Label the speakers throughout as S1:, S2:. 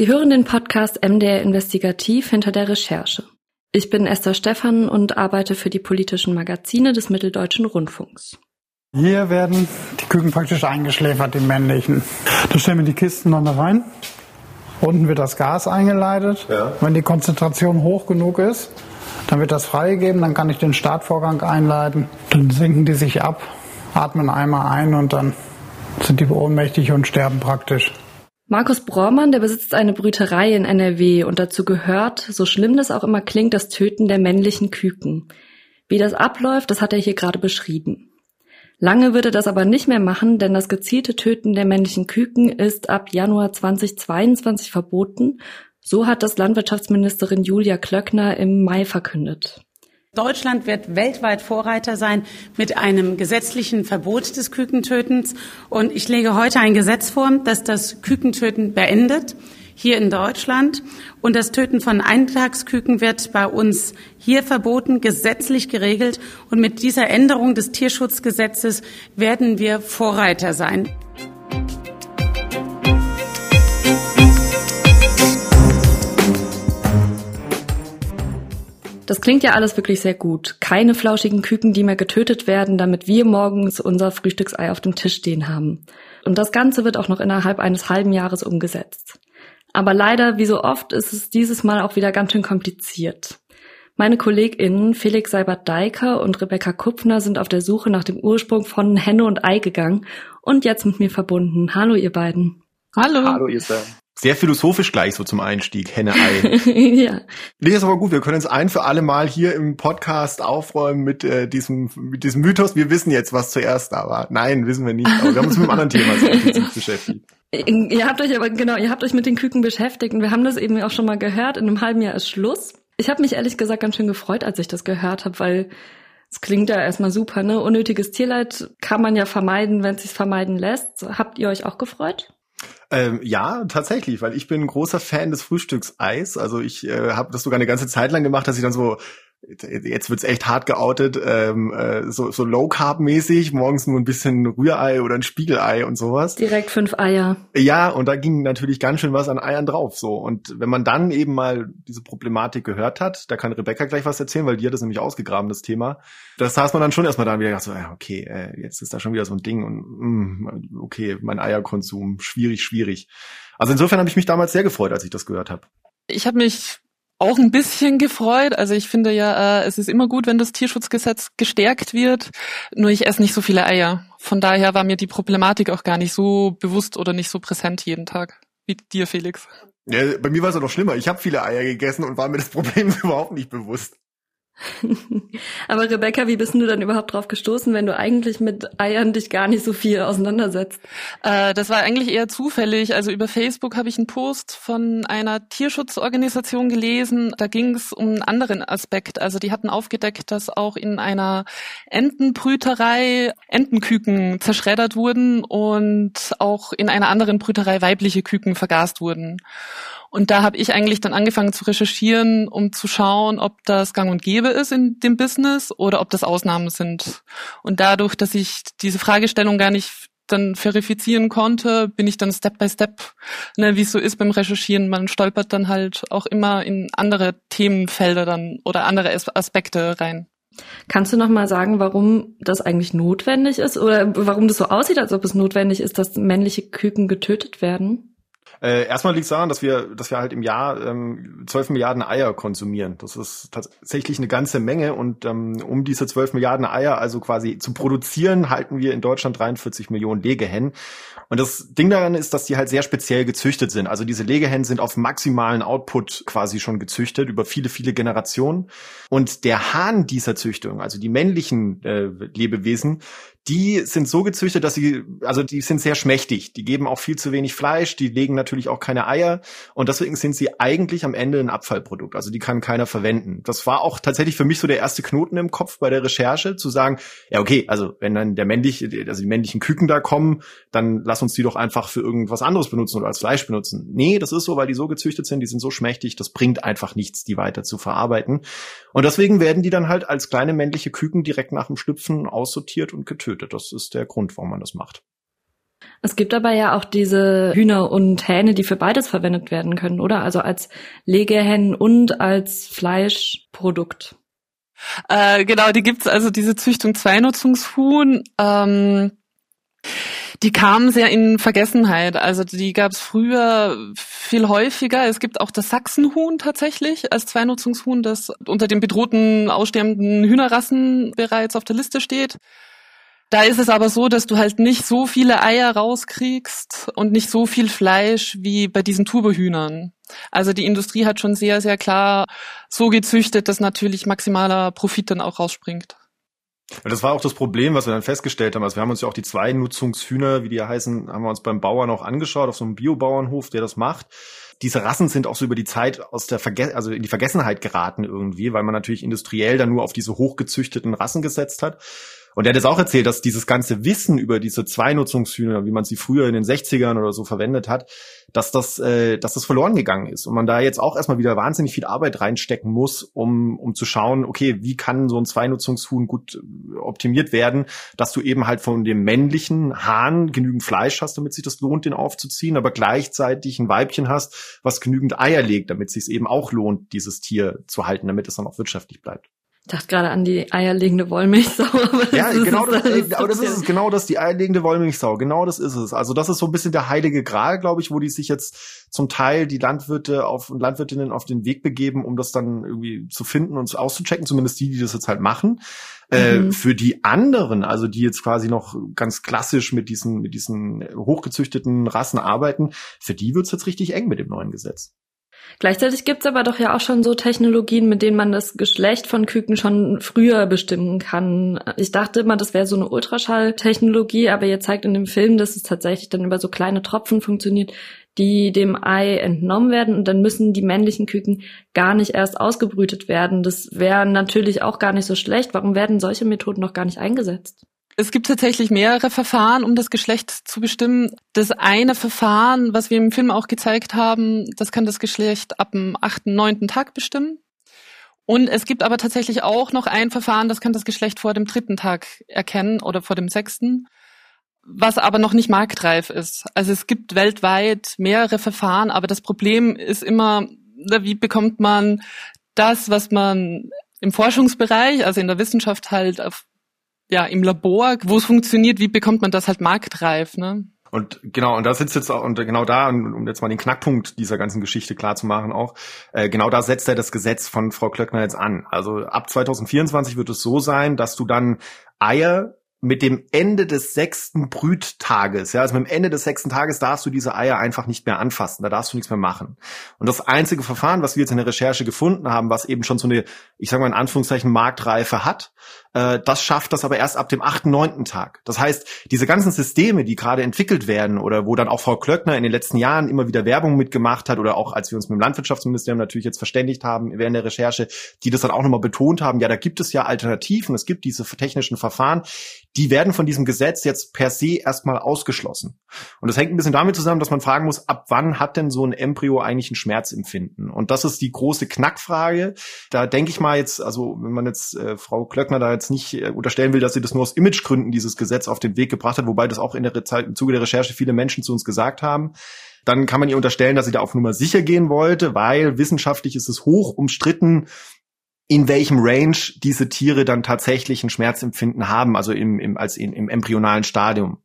S1: Sie hören den Podcast MDR Investigativ hinter der Recherche. Ich bin Esther Stephan und arbeite für die politischen Magazine des Mitteldeutschen Rundfunks.
S2: Hier werden die Küken praktisch eingeschläfert, die männlichen. Da stellen wir die Kisten dann da rein. Unten wird das Gas eingeleitet. Ja. Wenn die Konzentration hoch genug ist, dann wird das freigegeben, dann kann ich den Startvorgang einleiten. Dann sinken die sich ab, atmen einmal ein und dann sind die ohnmächtig und sterben praktisch.
S1: Markus Brormann, der besitzt eine Brüterei in NRW und dazu gehört, so schlimm das auch immer klingt, das Töten der männlichen Küken. Wie das abläuft, das hat er hier gerade beschrieben. Lange wird er das aber nicht mehr machen, denn das gezielte Töten der männlichen Küken ist ab Januar 2022 verboten. So hat das Landwirtschaftsministerin Julia Klöckner im Mai verkündet.
S3: Deutschland wird weltweit Vorreiter sein mit einem gesetzlichen Verbot des Kükentötens. Und ich lege heute ein Gesetz vor, das das Kükentöten beendet, hier in Deutschland. Und das Töten von Eintagsküken wird bei uns hier verboten, gesetzlich geregelt. Und mit dieser Änderung des Tierschutzgesetzes werden wir Vorreiter sein.
S1: Das klingt ja alles wirklich sehr gut. Keine flauschigen Küken, die mehr getötet werden, damit wir morgens unser Frühstücksei auf dem Tisch stehen haben. Und das Ganze wird auch noch innerhalb eines halben Jahres umgesetzt. Aber leider, wie so oft, ist es dieses Mal auch wieder ganz schön kompliziert. Meine KollegInnen Felix Seibert-Deiker und Rebecca Kupfner sind auf der Suche nach dem Ursprung von Henne und Ei gegangen und jetzt mit mir verbunden. Hallo, ihr beiden.
S4: Hallo. Hallo, ihr Sam. Sehr philosophisch gleich so zum Einstieg, Henne-Ei. ja. Nee, ist aber gut. Wir können uns ein für alle Mal hier im Podcast aufräumen mit, äh, diesem, mit diesem Mythos. Wir wissen jetzt, was zuerst da war. Nein, wissen wir nicht. Aber wir haben uns mit einem anderen Thema sehr beschäftigt.
S1: Ihr habt euch aber, genau, ihr habt euch mit den Küken beschäftigt und wir haben das eben auch schon mal gehört. In einem halben Jahr ist Schluss. Ich habe mich ehrlich gesagt ganz schön gefreut, als ich das gehört habe, weil es klingt ja erstmal super, ne? Unnötiges Tierleid kann man ja vermeiden, wenn es sich vermeiden lässt. Habt ihr euch auch gefreut?
S4: Ähm, ja, tatsächlich, weil ich bin ein großer Fan des Frühstückseis. Also ich äh, habe das sogar eine ganze Zeit lang gemacht, dass ich dann so jetzt wird's echt hart geoutet, ähm, äh, so, so Low Carb mäßig, morgens nur ein bisschen Rührei oder ein Spiegelei und sowas.
S1: Direkt fünf Eier.
S4: Ja, und da ging natürlich ganz schön was an Eiern drauf. So und wenn man dann eben mal diese Problematik gehört hat, da kann Rebecca gleich was erzählen, weil die hat das nämlich ausgegraben, das Thema. Das saß man dann schon erstmal da und wieder gedacht so, ja, okay, äh, jetzt ist da schon wieder so ein Ding und mh, mm, okay, mein Eierkonsum schwierig, schwierig. Also insofern habe ich mich damals sehr gefreut, als ich das gehört habe.
S5: Ich habe mich auch ein bisschen gefreut. Also ich finde ja, äh, es ist immer gut, wenn das Tierschutzgesetz gestärkt wird. Nur ich esse nicht so viele Eier. Von daher war mir die Problematik auch gar nicht so bewusst oder nicht so präsent jeden Tag. Wie dir, Felix.
S4: Ja, bei mir war es ja noch schlimmer. Ich habe viele Eier gegessen und war mir das Problem überhaupt nicht bewusst.
S1: Aber Rebecca, wie bist du dann überhaupt drauf gestoßen, wenn du eigentlich mit Eiern dich gar nicht so viel auseinandersetzt?
S5: Äh, das war eigentlich eher zufällig. Also über Facebook habe ich einen Post von einer Tierschutzorganisation gelesen. Da ging es um einen anderen Aspekt. Also die hatten aufgedeckt, dass auch in einer Entenbrüterei Entenküken zerschreddert wurden und auch in einer anderen Brüterei weibliche Küken vergast wurden. Und da habe ich eigentlich dann angefangen zu recherchieren, um zu schauen, ob das gang und gäbe ist in dem Business oder ob das Ausnahmen sind. Und dadurch, dass ich diese Fragestellung gar nicht dann verifizieren konnte, bin ich dann Step by Step, ne, wie es so ist beim Recherchieren, man stolpert dann halt auch immer in andere Themenfelder dann oder andere Aspekte rein.
S1: Kannst du noch mal sagen, warum das eigentlich notwendig ist oder warum das so aussieht, als ob es notwendig ist, dass männliche Küken getötet werden?
S4: Äh, erstmal liegt es daran, dass wir, dass wir halt im Jahr ähm, 12 Milliarden Eier konsumieren. Das ist tatsächlich eine ganze Menge und ähm, um diese 12 Milliarden Eier also quasi zu produzieren, halten wir in Deutschland 43 Millionen Legehennen. Und das Ding daran ist, dass die halt sehr speziell gezüchtet sind. Also diese Legehennen sind auf maximalen Output quasi schon gezüchtet über viele, viele Generationen. Und der Hahn dieser Züchtung, also die männlichen äh, Lebewesen, die sind so gezüchtet, dass sie, also die sind sehr schmächtig. Die geben auch viel zu wenig Fleisch, die legen natürlich auch keine Eier und deswegen sind sie eigentlich am Ende ein Abfallprodukt. Also die kann keiner verwenden. Das war auch tatsächlich für mich so der erste Knoten im Kopf bei der Recherche, zu sagen, ja okay, also wenn dann der männliche, also die männlichen Küken da kommen, dann lass uns die doch einfach für irgendwas anderes benutzen oder als Fleisch benutzen. Nee, das ist so, weil die so gezüchtet sind, die sind so schmächtig, das bringt einfach nichts, die weiter zu verarbeiten. Und deswegen werden die dann halt als kleine männliche Küken direkt nach dem Schlüpfen aussortiert und getötet. Das ist der Grund, warum man das macht.
S1: Es gibt aber ja auch diese Hühner und Hähne, die für beides verwendet werden können, oder? Also als Legehennen und als Fleischprodukt.
S5: Äh, genau, die gibt's also diese Züchtung Zweinutzungshuhn. Ähm, die kamen sehr in Vergessenheit. Also die gab's früher viel häufiger. Es gibt auch das Sachsenhuhn tatsächlich als Zweinutzungshuhn, das unter den bedrohten, aussterbenden Hühnerrassen bereits auf der Liste steht. Da ist es aber so, dass du halt nicht so viele Eier rauskriegst und nicht so viel Fleisch wie bei diesen Turbehühnern. Also die Industrie hat schon sehr, sehr klar so gezüchtet, dass natürlich maximaler Profit dann auch rausspringt.
S4: Das war auch das Problem, was wir dann festgestellt haben. Also wir haben uns ja auch die zwei Nutzungshühner, wie die heißen, haben wir uns beim Bauern auch angeschaut, auf so einem Biobauernhof, der das macht. Diese Rassen sind auch so über die Zeit aus der Verge also in die Vergessenheit geraten irgendwie, weil man natürlich industriell dann nur auf diese hochgezüchteten Rassen gesetzt hat. Und er hat jetzt auch erzählt, dass dieses ganze Wissen über diese Zweinutzungshühner, wie man sie früher in den 60ern oder so verwendet hat, dass das, äh, dass das verloren gegangen ist. Und man da jetzt auch erstmal wieder wahnsinnig viel Arbeit reinstecken muss, um, um zu schauen, okay, wie kann so ein Zweinutzungshuhn gut äh, optimiert werden, dass du eben halt von dem männlichen Hahn genügend Fleisch hast, damit sich das lohnt, den aufzuziehen, aber gleichzeitig ein Weibchen hast, was genügend Eier legt, damit es sich eben auch lohnt, dieses Tier zu halten, damit es dann auch wirtschaftlich bleibt.
S1: Ich dachte gerade an die eierlegende Wollmilchsau.
S4: Ja, genau das, das, aber das ist es, genau das, die eierlegende Wollmilchsau. Genau das ist es. Also das ist so ein bisschen der heilige Gral, glaube ich, wo die sich jetzt zum Teil die Landwirte auf und Landwirtinnen auf den Weg begeben, um das dann irgendwie zu finden und auszuchecken, zumindest die, die das jetzt halt machen. Äh, mhm. Äh, für die anderen, also die jetzt quasi noch ganz klassisch mit diesen, mit diesen hochgezüchteten Rassen arbeiten, für die wird's jetzt richtig eng mit dem neuen Gesetz.
S1: Gleichzeitig gibt's aber doch ja auch schon so Technologien, mit denen man das Geschlecht von Küken schon früher bestimmen kann. Ich dachte immer, das wäre so eine Ultraschalltechnologie, aber ihr zeigt in dem Film, dass es tatsächlich dann über so kleine Tropfen funktioniert, die dem Ei entnommen werden und dann müssen die männlichen Küken gar nicht erst ausgebrütet werden. Das wäre natürlich auch gar nicht so schlecht. Warum werden solche Methoden noch gar nicht eingesetzt?
S5: Es gibt tatsächlich mehrere Verfahren, um das Geschlecht zu bestimmen. Das eine Verfahren, was wir im Film auch gezeigt haben, das kann das Geschlecht ab dem achten, neunten Tag bestimmen. Und es gibt aber tatsächlich auch noch ein Verfahren, das kann das Geschlecht vor dem dritten Tag erkennen oder vor dem sechsten, was aber noch nicht marktreif ist. Also es gibt weltweit mehrere Verfahren, aber das Problem ist immer, wie bekommt man das, was man im Forschungsbereich, also in der Wissenschaft halt auf ja, im Labor, wo es funktioniert, wie bekommt man das halt marktreif, ne?
S4: Und genau, und da sitzt jetzt auch, und genau da, um jetzt mal den Knackpunkt dieser ganzen Geschichte klar zu machen auch, äh, genau da setzt er das Gesetz von Frau Klöckner jetzt an. Also ab 2024 wird es so sein, dass du dann Eier mit dem Ende des sechsten Brüttages, ja, also mit dem Ende des sechsten Tages darfst du diese Eier einfach nicht mehr anfassen, da darfst du nichts mehr machen. Und das einzige Verfahren, was wir jetzt in der Recherche gefunden haben, was eben schon so eine, ich sage mal in Anführungszeichen, Marktreife hat, äh, das schafft das aber erst ab dem achten, neunten Tag. Das heißt, diese ganzen Systeme, die gerade entwickelt werden oder wo dann auch Frau Klöckner in den letzten Jahren immer wieder Werbung mitgemacht hat oder auch als wir uns mit dem Landwirtschaftsministerium natürlich jetzt verständigt haben während der Recherche, die das dann auch nochmal betont haben, ja, da gibt es ja Alternativen, es gibt diese technischen Verfahren, die werden von diesem Gesetz jetzt per se erstmal ausgeschlossen. Und das hängt ein bisschen damit zusammen, dass man fragen muss, ab wann hat denn so ein Embryo eigentlich ein Schmerzempfinden? Und das ist die große Knackfrage. Da denke ich mal jetzt, also wenn man jetzt äh, Frau Klöckner da jetzt nicht äh, unterstellen will, dass sie das nur aus Imagegründen dieses Gesetz auf den Weg gebracht hat, wobei das auch in der Zeit, im Zuge der Recherche viele Menschen zu uns gesagt haben, dann kann man ihr unterstellen, dass sie da auf Nummer sicher gehen wollte, weil wissenschaftlich ist es hoch umstritten, in welchem Range diese Tiere dann tatsächlich ein Schmerzempfinden haben, also im, im, als in, im embryonalen Stadium.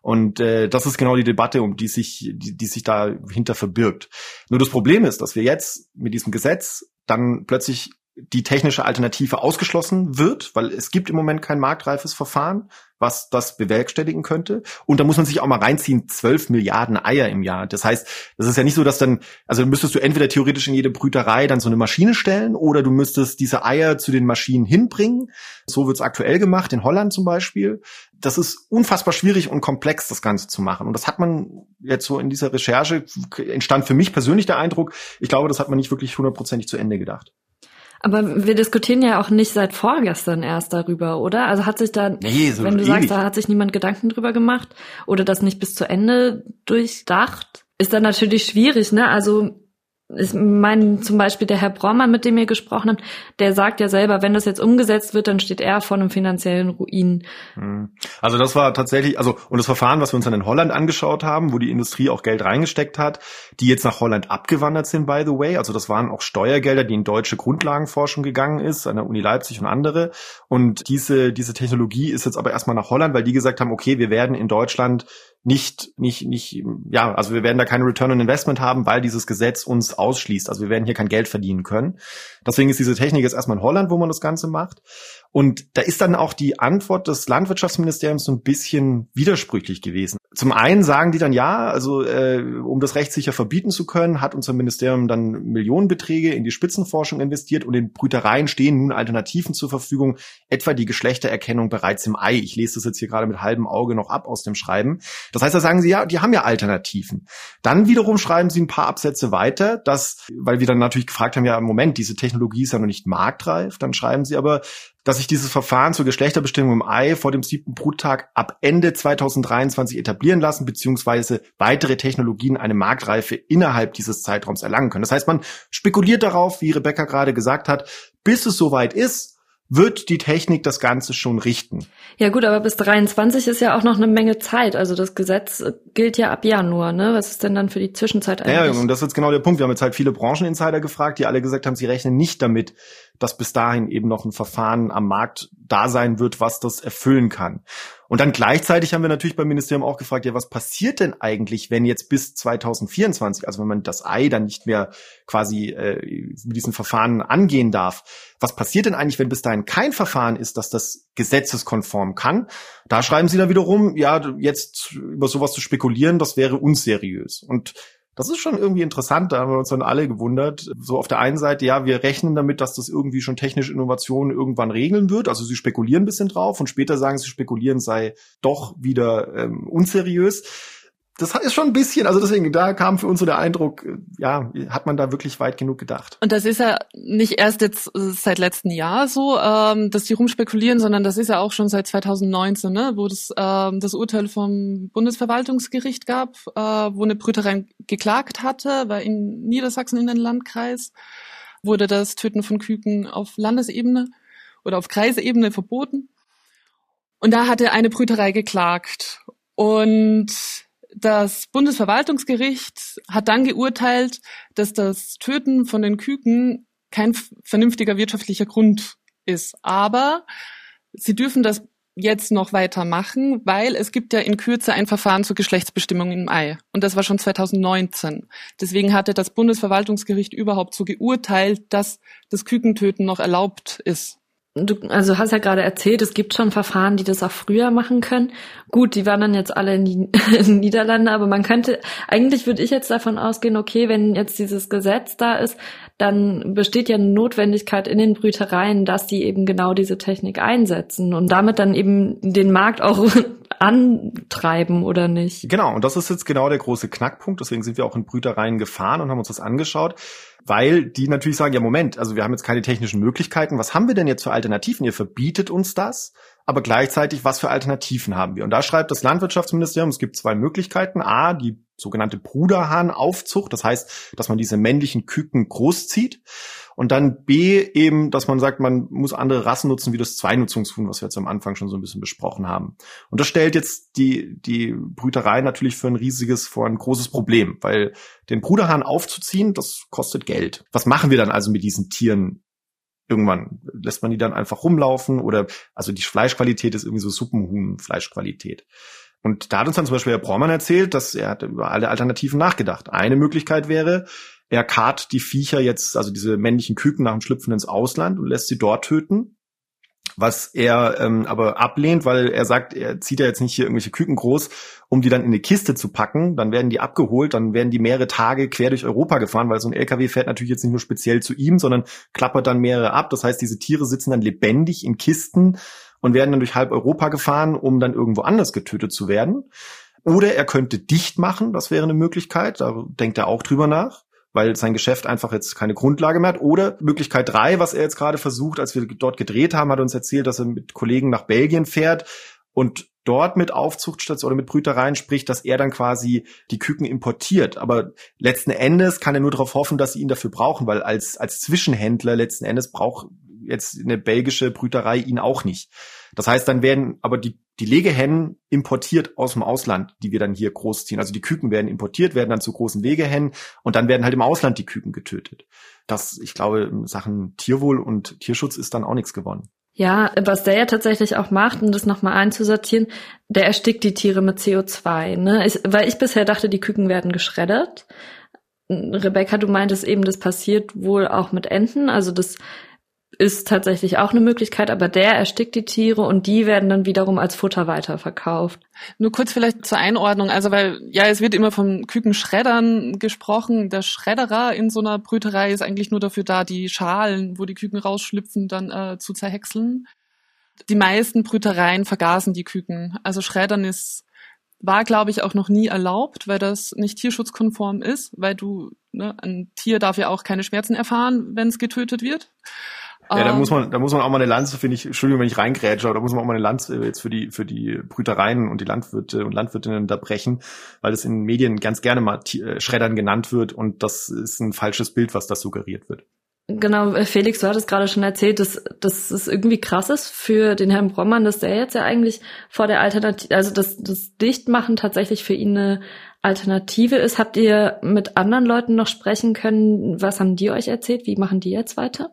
S4: Und äh, das ist genau die Debatte, um die sich, die, die sich dahinter verbirgt. Nur das Problem ist, dass wir jetzt mit diesem Gesetz dann plötzlich die technische Alternative ausgeschlossen wird, weil es gibt im Moment kein marktreifes Verfahren, was das bewerkstelligen könnte. Und da muss man sich auch mal reinziehen, zwölf Milliarden Eier im Jahr. Das heißt, das ist ja nicht so, dass dann, also müsstest du entweder theoretisch in jede Brüterei dann so eine Maschine stellen oder du müsstest diese Eier zu den Maschinen hinbringen. So wird's aktuell gemacht, in Holland zum Beispiel. Das ist unfassbar schwierig und komplex, das Ganze zu machen. Und das hat man jetzt so in dieser Recherche, entstand für mich persönlich der Eindruck, ich glaube, das hat man nicht wirklich hundertprozentig zu Ende gedacht.
S1: Aber wir diskutieren ja auch nicht seit vorgestern erst darüber, oder? Also hat sich da, nee, so wenn du ewig. sagst, da hat sich niemand Gedanken drüber gemacht oder das nicht bis zu Ende durchdacht, ist dann natürlich schwierig, ne? Also ich meine zum Beispiel der Herr Braumann, mit dem ihr gesprochen habt, der sagt ja selber, wenn das jetzt umgesetzt wird, dann steht er vor einem finanziellen Ruin.
S4: Hm. Also das war tatsächlich, also und das Verfahren, was wir uns dann in Holland angeschaut haben, wo die Industrie auch Geld reingesteckt hat, die jetzt nach Holland abgewandert sind, by the way. Also das waren auch Steuergelder, die in deutsche Grundlagenforschung gegangen ist, an der Uni Leipzig und andere. Und diese, diese Technologie ist jetzt aber erstmal nach Holland, weil die gesagt haben, okay, wir werden in Deutschland nicht, nicht, nicht, ja, also wir werden da keine Return on Investment haben, weil dieses Gesetz uns ausschließt. Also wir werden hier kein Geld verdienen können. Deswegen ist diese Technik jetzt erstmal in Holland, wo man das Ganze macht. Und da ist dann auch die Antwort des Landwirtschaftsministeriums so ein bisschen widersprüchlich gewesen. Zum einen sagen die dann ja, also äh, um das rechtssicher verbieten zu können, hat unser Ministerium dann Millionenbeträge in die Spitzenforschung investiert und in Brütereien stehen nun Alternativen zur Verfügung, etwa die Geschlechtererkennung bereits im Ei. Ich lese das jetzt hier gerade mit halbem Auge noch ab aus dem Schreiben. Das heißt, da sagen sie ja, die haben ja Alternativen. Dann wiederum schreiben sie ein paar Absätze weiter, dass, weil wir dann natürlich gefragt haben, ja, im Moment, diese Technologie ist ja noch nicht marktreif, dann schreiben sie aber, dass sich dieses Verfahren zur Geschlechterbestimmung im Ei vor dem siebten Bruttag ab Ende 2023 etablieren lassen, beziehungsweise weitere Technologien eine Marktreife innerhalb dieses Zeitraums erlangen können. Das heißt, man spekuliert darauf, wie Rebecca gerade gesagt hat, bis es soweit ist, wird die Technik das Ganze schon richten.
S1: Ja gut, aber bis 23 ist ja auch noch eine Menge Zeit. Also das Gesetz gilt ja ab Januar, ne? Was ist denn dann für die Zwischenzeit eigentlich?
S4: Ja, und das ist jetzt genau der Punkt. Wir haben jetzt halt viele Brancheninsider gefragt, die alle gesagt haben, sie rechnen nicht damit, dass bis dahin eben noch ein Verfahren am Markt da sein wird, was das erfüllen kann. Und dann gleichzeitig haben wir natürlich beim Ministerium auch gefragt, ja, was passiert denn eigentlich, wenn jetzt bis 2024, also wenn man das Ei dann nicht mehr quasi äh, mit diesen Verfahren angehen darf, was passiert denn eigentlich, wenn bis dahin kein Verfahren ist, dass das gesetzeskonform kann? Da schreiben sie dann wiederum, ja, jetzt über sowas zu spekulieren, das wäre unseriös. Und das ist schon irgendwie interessant, da haben wir uns dann alle gewundert. So auf der einen Seite, ja, wir rechnen damit, dass das irgendwie schon technische Innovationen irgendwann regeln wird. Also sie spekulieren ein bisschen drauf und später sagen sie, spekulieren sei doch wieder ähm, unseriös das ist schon ein bisschen, also deswegen, da kam für uns so der Eindruck, ja, hat man da wirklich weit genug gedacht.
S5: Und das ist ja nicht erst jetzt äh, seit letztem Jahr so, ähm, dass die rumspekulieren, sondern das ist ja auch schon seit 2019, ne, wo das, ähm, das Urteil vom Bundesverwaltungsgericht gab, äh, wo eine Brüterei geklagt hatte, weil in Niedersachsen in den Landkreis wurde das Töten von Küken auf Landesebene oder auf Kreisebene verboten. Und da hatte eine Brüterei geklagt. Und das Bundesverwaltungsgericht hat dann geurteilt, dass das Töten von den Küken kein vernünftiger wirtschaftlicher Grund ist. Aber sie dürfen das jetzt noch weitermachen, weil es gibt ja in Kürze ein Verfahren zur Geschlechtsbestimmung im Ei. Und das war schon 2019. Deswegen hatte das Bundesverwaltungsgericht überhaupt so geurteilt, dass das Kükentöten noch erlaubt ist.
S1: Du, also hast ja gerade erzählt, es gibt schon Verfahren, die das auch früher machen können. Gut, die waren dann jetzt alle in die Niederlande, aber man könnte, eigentlich würde ich jetzt davon ausgehen, okay, wenn jetzt dieses Gesetz da ist, dann besteht ja eine Notwendigkeit in den Brütereien, dass die eben genau diese Technik einsetzen und damit dann eben den Markt auch antreiben oder nicht.
S4: Genau, und das ist jetzt genau der große Knackpunkt. Deswegen sind wir auch in Brütereien gefahren und haben uns das angeschaut weil die natürlich sagen, ja Moment, also wir haben jetzt keine technischen Möglichkeiten, was haben wir denn jetzt für Alternativen? Ihr verbietet uns das, aber gleichzeitig, was für Alternativen haben wir? Und da schreibt das Landwirtschaftsministerium, es gibt zwei Möglichkeiten. A, die sogenannte Bruderhahnaufzucht, das heißt, dass man diese männlichen Küken großzieht. Und dann B eben, dass man sagt, man muss andere Rassen nutzen, wie das Zweinutzungshuhn, was wir jetzt am Anfang schon so ein bisschen besprochen haben. Und das stellt jetzt die, die Brüterei natürlich für ein riesiges, vor ein großes Problem, weil den Bruderhahn aufzuziehen, das kostet Geld. Was machen wir dann also mit diesen Tieren irgendwann lässt man die dann einfach rumlaufen oder also die Fleischqualität ist irgendwie so Suppenhuhn-Fleischqualität. Und da hat uns dann zum Beispiel Herr Braumann erzählt, dass er hat über alle Alternativen nachgedacht. Eine Möglichkeit wäre, er karrt die Viecher jetzt, also diese männlichen Küken nach dem Schlüpfen ins Ausland und lässt sie dort töten. Was er ähm, aber ablehnt, weil er sagt, er zieht ja jetzt nicht hier irgendwelche Küken groß, um die dann in eine Kiste zu packen. Dann werden die abgeholt, dann werden die mehrere Tage quer durch Europa gefahren, weil so ein LKW fährt natürlich jetzt nicht nur speziell zu ihm, sondern klappert dann mehrere ab. Das heißt, diese Tiere sitzen dann lebendig in Kisten und werden dann durch halb Europa gefahren, um dann irgendwo anders getötet zu werden. Oder er könnte dicht machen, das wäre eine Möglichkeit, da denkt er auch drüber nach weil sein Geschäft einfach jetzt keine Grundlage mehr hat. Oder Möglichkeit drei, was er jetzt gerade versucht, als wir dort gedreht haben, hat uns erzählt, dass er mit Kollegen nach Belgien fährt und dort mit Aufzuchtstation oder mit Brütereien spricht, dass er dann quasi die Küken importiert. Aber letzten Endes kann er nur darauf hoffen, dass sie ihn dafür brauchen, weil als, als Zwischenhändler letzten Endes braucht jetzt eine belgische Brüterei ihn auch nicht. Das heißt, dann werden aber die, die Legehennen importiert aus dem Ausland, die wir dann hier großziehen. Also die Küken werden importiert, werden dann zu großen Legehennen und dann werden halt im Ausland die Küken getötet. Das, ich glaube, in Sachen Tierwohl und Tierschutz ist dann auch nichts gewonnen.
S1: Ja, was der ja tatsächlich auch macht, um das nochmal einzusortieren, der erstickt die Tiere mit CO2. Ne? Ich, weil ich bisher dachte, die Küken werden geschreddert. Rebecca, du meintest eben, das passiert wohl auch mit Enten. Also das ist tatsächlich auch eine Möglichkeit, aber der erstickt die Tiere und die werden dann wiederum als Futter weiterverkauft.
S5: Nur kurz vielleicht zur Einordnung, also weil ja, es wird immer vom Kükenschreddern gesprochen. Der Schredderer in so einer Brüterei ist eigentlich nur dafür da, die Schalen, wo die Küken rausschlüpfen, dann äh, zu zerhäckseln. Die meisten Brütereien vergasen die Küken. Also Schreddern ist war, glaube ich, auch noch nie erlaubt, weil das nicht tierschutzkonform ist, weil du, ne, ein Tier darf ja auch keine Schmerzen erfahren, wenn es getötet wird.
S4: Ja, da muss man, da muss man auch mal eine Lanze, finde ich, Entschuldigung, wenn ich reingrätsche, aber da muss man auch mal eine Lanze jetzt für die, für die Brütereien und die Landwirte und Landwirtinnen da brechen, weil das in Medien ganz gerne mal äh, Schreddern genannt wird und das ist ein falsches Bild, was das suggeriert wird.
S1: Genau, äh, Felix, du hattest gerade schon erzählt, dass, dass es irgendwie krass ist für den Herrn Brommann, dass der jetzt ja eigentlich vor der Alternative, also dass das Dichtmachen tatsächlich für ihn eine Alternative ist. Habt ihr mit anderen Leuten noch sprechen können? Was haben die euch erzählt? Wie machen die jetzt weiter?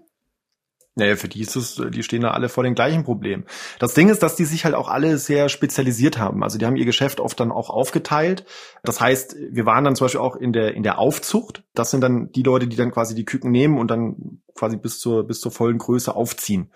S4: Naja, für die ist es, die stehen da alle vor den gleichen Problemen. Das Ding ist, dass die sich halt auch alle sehr spezialisiert haben. Also die haben ihr Geschäft oft dann auch aufgeteilt. Das heißt, wir waren dann zum Beispiel auch in der, in der Aufzucht. Das sind dann die Leute, die dann quasi die Küken nehmen und dann quasi bis zur, bis zur vollen Größe aufziehen.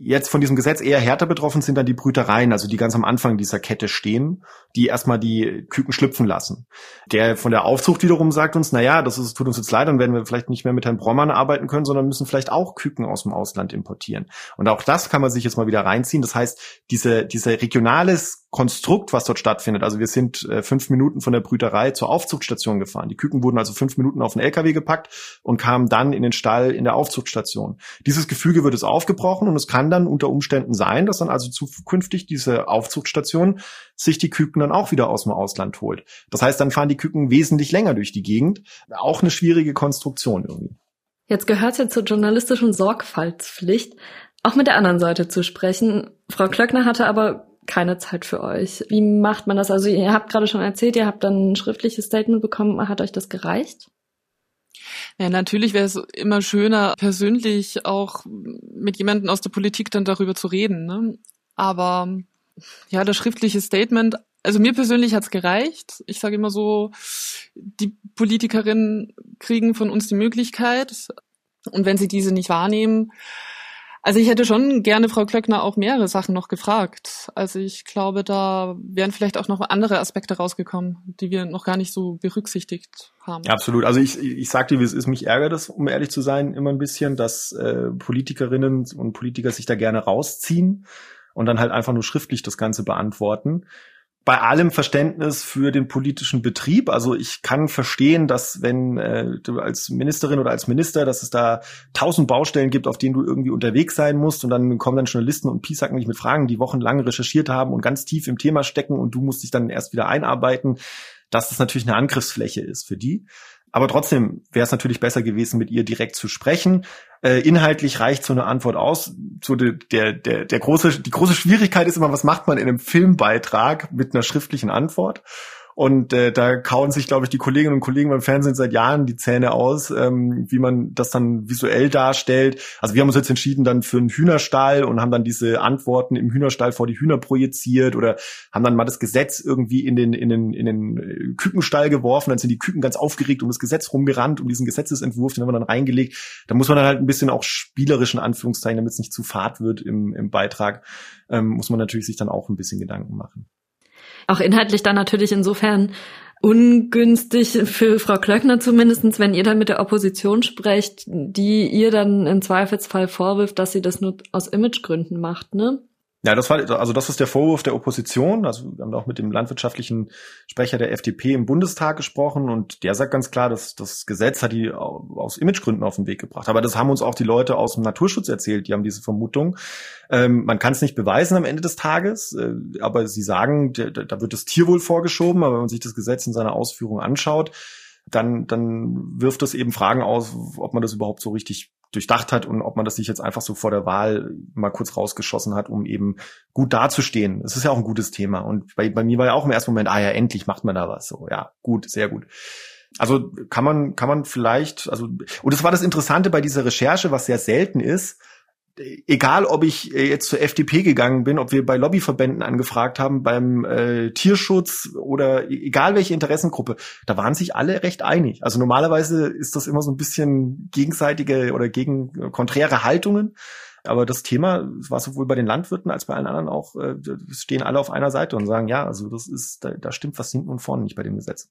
S4: Jetzt von diesem Gesetz eher härter betroffen sind dann die Brütereien, also die ganz am Anfang dieser Kette stehen, die erstmal die Küken schlüpfen lassen. Der von der Aufzucht wiederum sagt uns, na ja, das ist, tut uns jetzt leid, dann werden wir vielleicht nicht mehr mit Herrn Brommann arbeiten können, sondern müssen vielleicht auch Küken aus dem Ausland importieren. Und auch das kann man sich jetzt mal wieder reinziehen. Das heißt, diese, diese regionales Konstrukt, was dort stattfindet. Also wir sind äh, fünf Minuten von der Brüterei zur Aufzuchtstation gefahren. Die Küken wurden also fünf Minuten auf den LKW gepackt und kamen dann in den Stall in der Aufzuchtstation. Dieses Gefüge wird es aufgebrochen und es kann dann unter Umständen sein, dass dann also zukünftig diese Aufzuchtstation sich die Küken dann auch wieder aus dem Ausland holt. Das heißt, dann fahren die Küken wesentlich länger durch die Gegend. Auch eine schwierige Konstruktion irgendwie.
S1: Jetzt gehört es ja zur journalistischen Sorgfaltspflicht, auch mit der anderen Seite zu sprechen. Frau Klöckner hatte aber keine Zeit für euch. Wie macht man das? Also ihr habt gerade schon erzählt, ihr habt dann ein schriftliches Statement bekommen. Hat euch das gereicht?
S5: Ja, natürlich wäre es immer schöner, persönlich auch mit jemandem aus der Politik dann darüber zu reden. Ne? Aber ja, das schriftliche Statement, also mir persönlich hat's gereicht. Ich sage immer so, die Politikerinnen kriegen von uns die Möglichkeit. Und wenn sie diese nicht wahrnehmen, also ich hätte schon gerne Frau Klöckner auch mehrere Sachen noch gefragt. Also ich glaube, da wären vielleicht auch noch andere Aspekte rausgekommen, die wir noch gar nicht so berücksichtigt haben.
S4: Absolut. Also ich, ich sag dir, wie es ist, mich ärgert es, um ehrlich zu sein, immer ein bisschen, dass äh, Politikerinnen und Politiker sich da gerne rausziehen und dann halt einfach nur schriftlich das Ganze beantworten bei allem Verständnis für den politischen Betrieb. Also ich kann verstehen, dass wenn äh, du als Ministerin oder als Minister, dass es da tausend Baustellen gibt, auf denen du irgendwie unterwegs sein musst und dann kommen dann Journalisten und piesacken dich mit Fragen, die wochenlang recherchiert haben und ganz tief im Thema stecken und du musst dich dann erst wieder einarbeiten, dass das natürlich eine Angriffsfläche ist für die. Aber trotzdem wäre es natürlich besser gewesen, mit ihr direkt zu sprechen. Äh, inhaltlich reicht so eine Antwort aus. So de, der, der, der große, die große Schwierigkeit ist immer, was macht man in einem Filmbeitrag mit einer schriftlichen Antwort? Und äh, da kauen sich, glaube ich, die Kolleginnen und Kollegen beim Fernsehen seit Jahren die Zähne aus, ähm, wie man das dann visuell darstellt. Also wir haben uns jetzt entschieden dann für einen Hühnerstall und haben dann diese Antworten im Hühnerstall vor die Hühner projiziert oder haben dann mal das Gesetz irgendwie in den, in den, in den äh, Kükenstall geworfen. Dann sind die Küken ganz aufgeregt um das Gesetz rumgerannt, um diesen Gesetzesentwurf, den haben wir dann reingelegt. Da muss man dann halt ein bisschen auch spielerischen Anführungszeichen, damit es nicht zu fad wird im, im Beitrag, ähm, muss man natürlich sich dann auch ein bisschen Gedanken machen.
S1: Auch inhaltlich dann natürlich insofern ungünstig für Frau Klöckner zumindestens, wenn ihr dann mit der Opposition sprecht, die ihr dann im Zweifelsfall vorwirft, dass sie das nur aus Imagegründen macht, ne?
S4: Ja, das war, also das ist der Vorwurf der Opposition. Also wir haben auch mit dem landwirtschaftlichen Sprecher der FDP im Bundestag gesprochen und der sagt ganz klar, dass das Gesetz hat die aus Imagegründen auf den Weg gebracht. Aber das haben uns auch die Leute aus dem Naturschutz erzählt, die haben diese Vermutung. Ähm, man kann es nicht beweisen am Ende des Tages, äh, aber sie sagen, da wird das Tierwohl vorgeschoben, aber wenn man sich das Gesetz in seiner Ausführung anschaut, dann, dann wirft es eben Fragen aus, ob man das überhaupt so richtig durchdacht hat und ob man das sich jetzt einfach so vor der Wahl mal kurz rausgeschossen hat, um eben gut dazustehen. Es ist ja auch ein gutes Thema. Und bei, bei mir war ja auch im ersten Moment, ah ja, endlich macht man da was. So, ja, gut, sehr gut. Also kann man, kann man vielleicht, also, und das war das Interessante bei dieser Recherche, was sehr selten ist, egal ob ich äh, jetzt zur FDP gegangen bin, ob wir bei Lobbyverbänden angefragt haben, beim äh, Tierschutz oder e-, egal welche Interessengruppe, da waren sich alle recht einig. Also normalerweise ist das immer so ein bisschen gegenseitige oder gegen äh, konträre Haltungen. Aber das Thema war sowohl bei den Landwirten als bei allen anderen auch, äh, stehen alle auf einer Seite und sagen, ja, also das ist, da, da stimmt was hinten und vorne nicht bei dem Gesetz.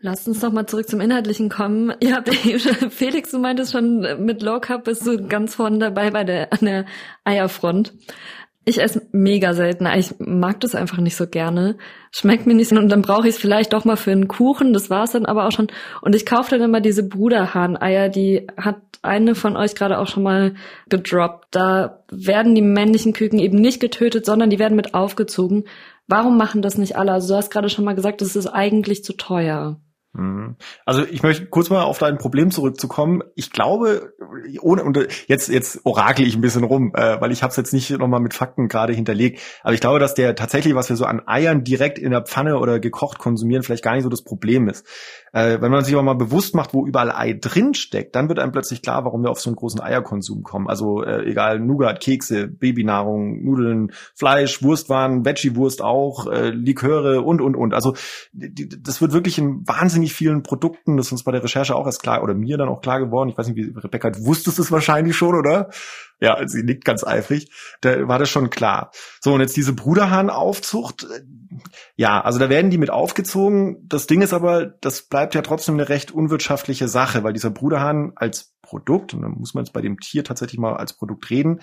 S1: Lasst uns doch mal zurück zum Inhaltlichen kommen. Ihr habt Felix, du meintest schon, mit Low Carb bist du ganz vorne dabei bei der, an der Eierfront. Ich esse mega selten. Ich mag das einfach nicht so gerne. Schmeckt mir nicht so. Und dann brauche ich es vielleicht doch mal für einen Kuchen. Das war's dann aber auch schon. Und ich kaufe dann immer diese Bruderhahn-Eier. Die hat eine von euch gerade auch schon mal gedroppt. Da werden die männlichen Küken eben nicht getötet, sondern die werden mit aufgezogen. Warum machen das nicht alle? Also du hast gerade schon mal gesagt, das ist eigentlich zu teuer.
S4: Mhm. Also ich möchte kurz mal auf dein Problem zurückzukommen. Ich glaube, ohne und jetzt jetzt orakel ich ein bisschen rum, äh, weil ich habe es jetzt nicht nochmal mit Fakten gerade hinterlegt. Aber ich glaube, dass der tatsächlich, was wir so an Eiern direkt in der Pfanne oder gekocht konsumieren, vielleicht gar nicht so das Problem ist. Äh, wenn man sich aber mal bewusst macht, wo überall Ei drin steckt, dann wird einem plötzlich klar, warum wir auf so einen großen Eierkonsum kommen. Also äh, egal, Nougat, Kekse, Babynahrung, Nudeln, Fleisch, Wurstwaren, Veggie-Wurst auch, äh, Liköre und, und, und. Also die, das wird wirklich in wahnsinnig vielen Produkten, das ist uns bei der Recherche auch erst klar, oder mir dann auch klar geworden, ich weiß nicht, wie Rebecca, du wusstest es wahrscheinlich schon, oder? Ja, sie nickt ganz eifrig. Da war das schon klar. So, und jetzt diese Bruderhahn-Aufzucht. Ja, also da werden die mit aufgezogen. Das Ding ist aber, das bleibt ja trotzdem eine recht unwirtschaftliche Sache, weil dieser Bruderhahn als Produkt, und dann muss man jetzt bei dem Tier tatsächlich mal als Produkt reden,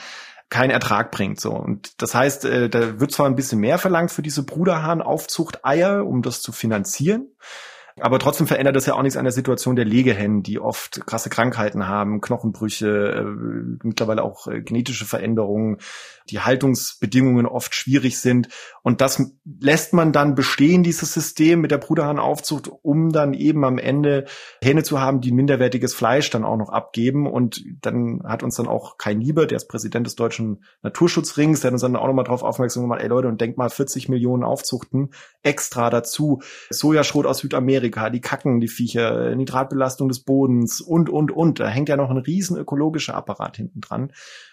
S4: keinen Ertrag bringt. So und das heißt, äh, da wird zwar ein bisschen mehr verlangt für diese Bruderhahn-Aufzucht Eier, um das zu finanzieren. Aber trotzdem verändert das ja auch nichts an der Situation der Legehennen, die oft krasse Krankheiten haben, Knochenbrüche, äh, mittlerweile auch äh, genetische Veränderungen, die Haltungsbedingungen oft schwierig sind. Und das lässt man dann bestehen, dieses System mit der Bruderhahnaufzucht, um dann eben am Ende Hähne zu haben, die minderwertiges Fleisch dann auch noch abgeben. Und dann hat uns dann auch Kai Lieber, der ist Präsident des Deutschen Naturschutzrings, der hat uns dann auch nochmal darauf aufmerksam gemacht, ey Leute, und denkt mal 40 Millionen Aufzuchten extra dazu. Sojaschrot aus Südamerika, die kacken die Viecher, Nitratbelastung des Bodens und, und, und. Da hängt ja noch ein riesen ökologischer Apparat hinten dran,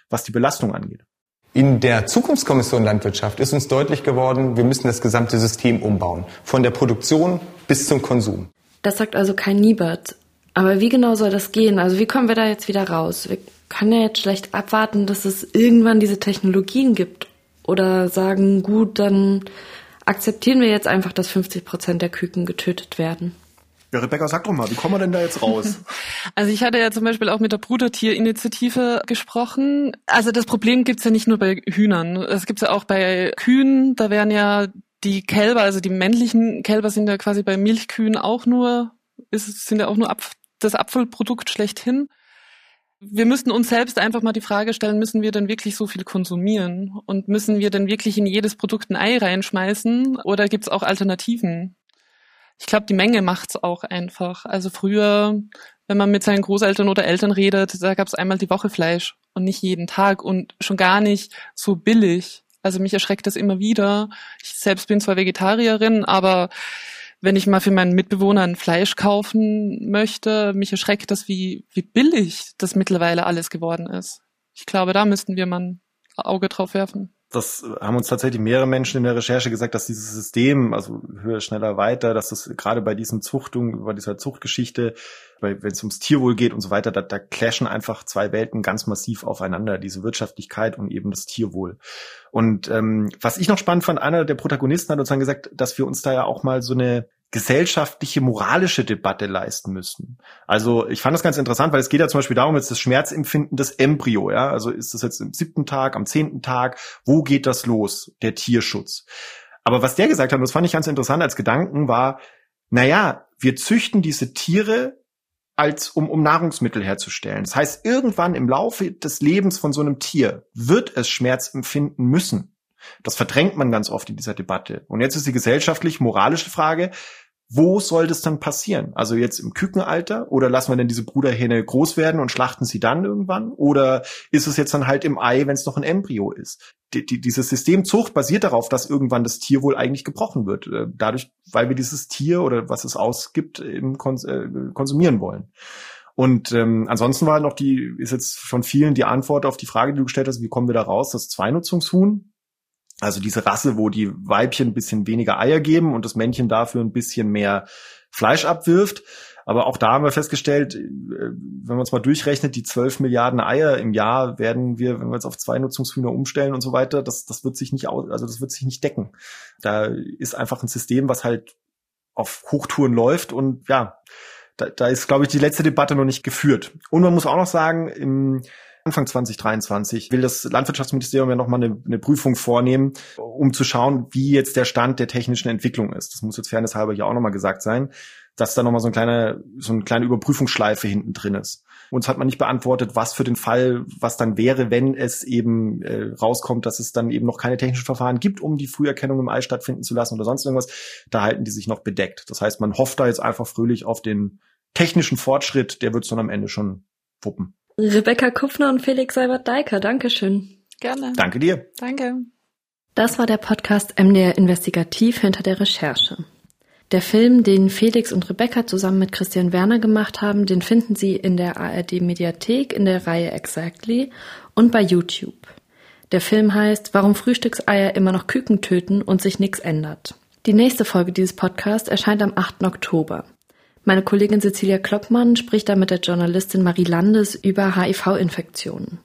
S4: was die Belastung angeht.
S6: In der Zukunftskommission Landwirtschaft ist uns deutlich geworden, wir müssen das gesamte System umbauen, von der Produktion bis zum Konsum.
S1: Das sagt also kein Niebert. Aber wie genau soll das gehen? Also wie kommen wir da jetzt wieder raus? Wir können ja jetzt schlecht abwarten, dass es irgendwann diese Technologien gibt. Oder sagen, gut, dann akzeptieren wir jetzt einfach, dass 50 Prozent der Küken getötet werden.
S4: Ja, Rebecca, sag doch mal, wie kommen wir denn da jetzt raus?
S5: Also ich hatte ja zum Beispiel auch mit der Brudertierinitiative gesprochen. Also das Problem gibt's ja nicht nur bei Hühnern. Es gibt's ja auch bei Kühen. Da werden ja die Kälber, also die männlichen Kälber sind ja quasi bei Milchkühen auch nur, ist, sind ja auch nur Ab das Abfallprodukt schlechthin. Wir müssten uns selbst einfach mal die Frage stellen, müssen wir denn wirklich so viel konsumieren? Und müssen wir denn wirklich in jedes Produkt ein Ei reinschmeißen? Oder gibt's auch Alternativen? ich glaube, die Menge macht's auch einfach. Also früher, wenn man mit seinen Großeltern oder Eltern redet, da gab's einmal die Woche Fleisch und nicht jeden Tag und schon gar nicht so billig. Also mich erschreckt das immer wieder. Ich selbst bin zwar Vegetarierin, aber wenn ich mal für meinen Mitbewohner ein Fleisch kaufen möchte, mich erschreckt das, wie, wie billig das mittlerweile alles geworden ist. Ich glaube, da müssten wir mal ein Auge drauf werfen
S4: das haben uns tatsächlich mehrere Menschen in der Recherche gesagt, dass dieses System, also höher, schneller, weiter, dass das gerade bei diesen Zuchtungen, bei dieser Zuchtgeschichte, wenn es ums Tierwohl geht und so weiter, da, da clashen einfach zwei Welten ganz massiv aufeinander, diese Wirtschaftlichkeit und eben das Tierwohl. Und ähm, was ich noch spannend fand, einer der Protagonisten hat uns dann gesagt, dass wir uns da ja auch mal so eine gesellschaftliche, moralische Debatte leisten müssen. Also ich fand das ganz interessant, weil es geht ja zum Beispiel darum, jetzt das Schmerzempfinden des Embryo, ja, also ist das jetzt im siebten Tag, am zehnten Tag, wo geht das los, der Tierschutz? Aber was der gesagt hat, das fand ich ganz interessant als Gedanken, war, naja, wir züchten diese Tiere als um, um Nahrungsmittel herzustellen. Das heißt, irgendwann im Laufe des Lebens von so einem Tier wird es Schmerz empfinden müssen. Das verdrängt man ganz oft in dieser Debatte. Und jetzt ist die gesellschaftlich-moralische Frage, wo soll das dann passieren? Also jetzt im Kükenalter oder lassen wir denn diese Bruderhähne groß werden und schlachten sie dann irgendwann? Oder ist es jetzt dann halt im Ei, wenn es noch ein Embryo ist? Die, die, dieses System Zucht basiert darauf, dass irgendwann das Tier wohl eigentlich gebrochen wird. Äh, dadurch, weil wir dieses Tier oder was es ausgibt, eben kons äh, konsumieren wollen. Und ähm, ansonsten war noch die, ist jetzt von vielen die Antwort auf die Frage, die du gestellt hast, wie kommen wir da raus? Das Zweinutzungshuhn, also diese Rasse, wo die Weibchen ein bisschen weniger Eier geben und das Männchen dafür ein bisschen mehr Fleisch abwirft. Aber auch da haben wir festgestellt, äh, wenn man es mal durchrechnet, die 12 Milliarden Eier im Jahr werden wir, wenn wir jetzt auf zwei Nutzungshühner umstellen und so weiter, das, das wird sich nicht aus, also das wird sich nicht decken. Da ist einfach ein System, was halt auf Hochtouren läuft und ja, da, da ist, glaube ich, die letzte Debatte noch nicht geführt. Und man muss auch noch sagen, im Anfang 2023 will das Landwirtschaftsministerium ja nochmal eine, eine Prüfung vornehmen, um zu schauen, wie jetzt der Stand der technischen Entwicklung ist. Das muss jetzt fairnesshalber hier auch nochmal gesagt sein, dass da nochmal so, ein kleiner, so eine kleine Überprüfungsschleife hinten drin ist. Uns hat man nicht beantwortet, was für den Fall, was dann wäre, wenn es eben äh, rauskommt, dass es dann eben noch keine technischen Verfahren gibt, um die Früherkennung im Ei stattfinden zu lassen oder sonst irgendwas. Da halten die sich noch bedeckt. Das heißt, man hofft da jetzt einfach fröhlich auf den technischen Fortschritt, der wird es dann am Ende schon wuppen.
S1: Rebecca Kupfner und Felix Seibert-Deiker, Dankeschön.
S5: Gerne.
S4: Danke dir.
S5: Danke.
S1: Das war der Podcast MDR Investigativ hinter der Recherche. Der Film, den Felix und Rebecca zusammen mit Christian Werner gemacht haben, den finden Sie in der ARD Mediathek in der Reihe Exactly und bei YouTube. Der Film heißt Warum Frühstückseier immer noch Küken töten und sich nichts ändert. Die nächste Folge dieses Podcasts erscheint am 8. Oktober. Meine Kollegin Cecilia Kloppmann spricht da mit der Journalistin Marie Landes über HIV-Infektionen.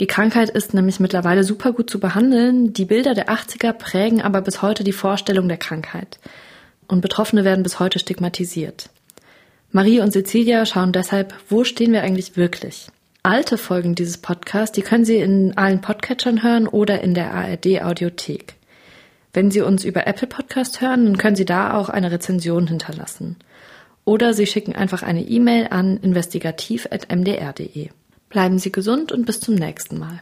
S1: Die Krankheit ist nämlich mittlerweile super gut zu behandeln. Die Bilder der 80er prägen aber bis heute die Vorstellung der Krankheit. Und Betroffene werden bis heute stigmatisiert. Marie und Cecilia schauen deshalb, wo stehen wir eigentlich wirklich? Alte Folgen dieses Podcasts, die können Sie in allen Podcatchern hören oder in der ARD Audiothek. Wenn Sie uns über Apple Podcast hören, dann können Sie da auch eine Rezension hinterlassen oder Sie schicken einfach eine E-Mail an investigativ.mdr.de. Bleiben Sie gesund und bis zum nächsten Mal.